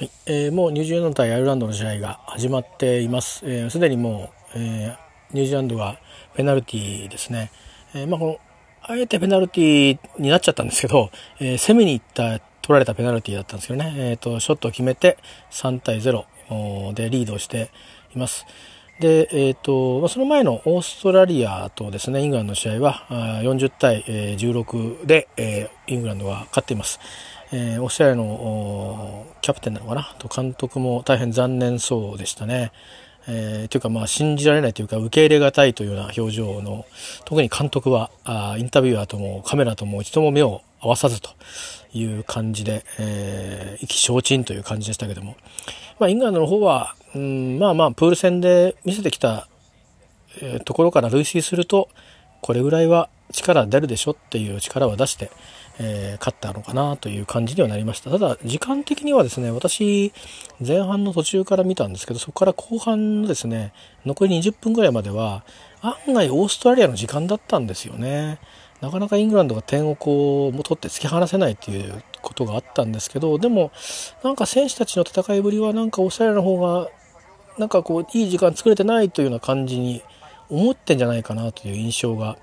はいえー、もうニュージーランド対アイルランドの試合が始まっています。す、えー、で、にもう、えー、ニュージーランドがペナルティーですね。えー、まあ、この、あえてペナルティーになっちゃったんですけど、え、攻めに行った取られたペナルティーだったんですけどね、えーと、ショットを決めて3対0でリードしています。で、えーと、その前のオーストラリアとですねイングランドの試合は40対16で、えー、イングランドが勝っています。えー、オーストラリアのキャプテンなのかな？と監督も大変残念そうでしたね。えー、というかまあ信じられないというか受け入れがたいというような表情の特に監督はあインタビュアーともカメラとも一度も目を合わさずという感じで、えー、意気消沈という感じでしたけども、まあ、イングランドの方は、うん、まあまあプール戦で見せてきた、えー、ところから類推するとこれぐらいは力出るでしょっていう力は出して、えー、勝ったのかなという感じにはなりました。ただ、時間的にはですね、私、前半の途中から見たんですけど、そこから後半のですね、残り20分ぐらいまでは、案外オーストラリアの時間だったんですよね。なかなかイングランドが点をこう、取って突き放せないっていうことがあったんですけど、でも、なんか選手たちの戦いぶりは、なんかオーストラリアの方が、なんかこう、いい時間作れてないというような感じに思ってんじゃないかなという印象が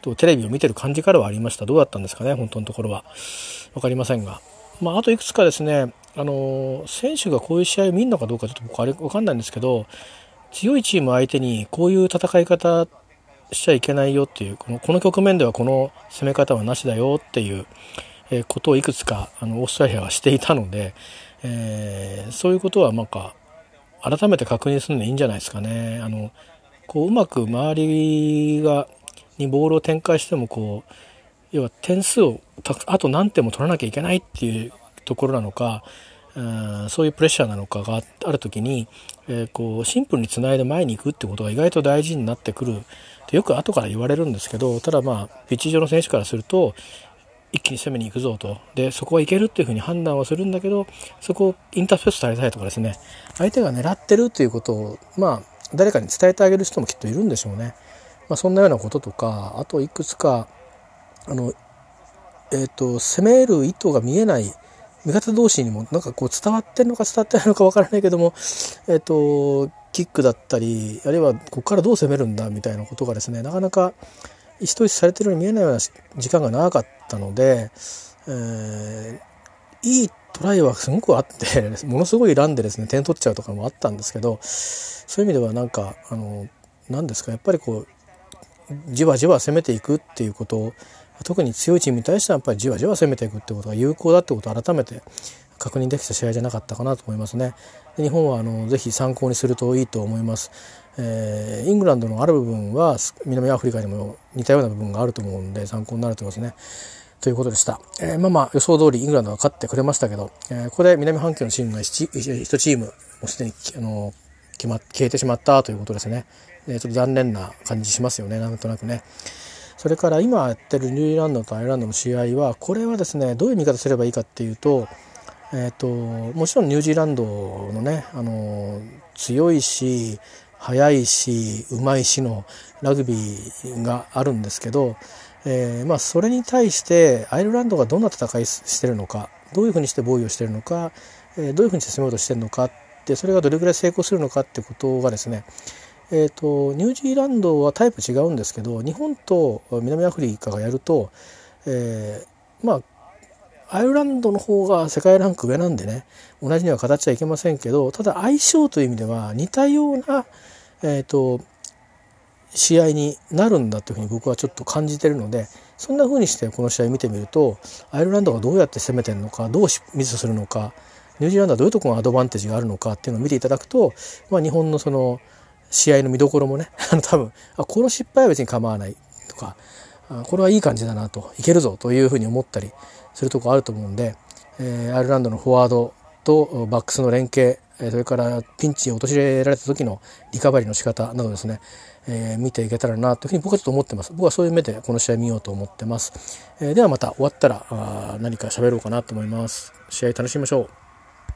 とテレビを見てる感じからはありました。どうだったんですかね、本当のところは。分かりませんが。まあ、あといくつかですね、あの、選手がこういう試合を見るのかどうかちょっと僕あれ分かんないんですけど、強いチーム相手にこういう戦い方しちゃいけないよっていう、このこの局面ではこの攻め方はなしだよっていう、えことをいくつかあのオーストラリアはしていたので、えー、そういうことはなんか改めて確認するのいいんじゃないですかね。あのこううまく周りがにボールを展開してもこう要は点数をあと何点も取らなきゃいけないっていうところなのかうそういうプレッシャーなのかがある時に、えー、こうシンプルにつないで前に行くってことが意外と大事になってくる。ってよく後から言われるんですけどただまあピッチ上の選手からすると一気に攻めに行くぞと。でそこはいけるっていうふうに判断はするんだけどそこをインターフェースされたいとかですね。相手が狙ってるっていうことをまあ誰かに伝えてあげる人もきっといるんでしょうね。まあ、そんなようなこととかあといくつかあの、えーと、攻める意図が見えない味方同士にもなんかこう伝わってるのか伝わってないのかわからないけども、えーと、キックだったりあるいはここからどう攻めるんだみたいなことがですねなかなか意思統一されてるように見えないような時間が長かったので、えー、いいトライはすごくあって ものすごいランでですね点取っちゃうとかもあったんですけどそういう意味ではなんかあの何ですかやっぱりこうじわじわ攻めていくっていうことを特に強いチームに対してはやっぱりじわじわ攻めていくってことが有効だってことを改めて確認できた試合じゃなかったかなと思いますね。日本はあのぜひ参考にするといいと思います。えー、イングランドのある部分は南アフリカにも似たような部分があると思うんで参考になると思いますね。ということでした。えー、まあまあ予想通りイングランドが勝ってくれましたけど、えー、ここで南半球のチームが 1, 1チームもうすでにあの決ま消えてしまったということですね。えちょっと残念な感じしますよねなんとなくね。それから今やってるニュージーランドとアイルランドの試合はこれはですねどういう見方すればいいかっていうと,、えーと、もちろんニュージーランドのねあの強いし速いしうまいしのラグビーがあるんですけど、えー、まあ、それに対してアイルランドがどんな戦いしてるのかどういうふうにして防御してるのか、えー、どういうふうにして攻めようとしてるのかてそれがどれぐらい成功するのかってことがですねえーと、ニュージーランドはタイプ違うんですけど日本と南アフリカがやると、えー、まあアイルランドの方が世界ランク上なんでね同じには語っちゃいけませんけどただ相性という意味では似たような、えーと、試合になるんだというふうに僕はちょっと感じてるのでそんなふうにしてこの試合見てみるとアイルランドがどうやって攻めてるのかどうミスするのかニュージーランドはどういうところがアドバンテージがあるのかっていうのを見ていただくと、まあ、日本のその試合の見どころもね、あの多分、あ、この失敗は別に構わないとか、あこれはいい感じだなと、いけるぞというふうに思ったりするとこあると思うんで、えー、アイルランドのフォワードとバックスの連携、それからピンチを陥れられた時のリカバリーの仕方などですね、えー、見ていけたらなというふうに僕はちょっと思ってます。僕はそういう目でこの試合見ようと思ってます。えー、ではまた終わったらあ何か喋ろうかなと思います。試合楽しみましょう。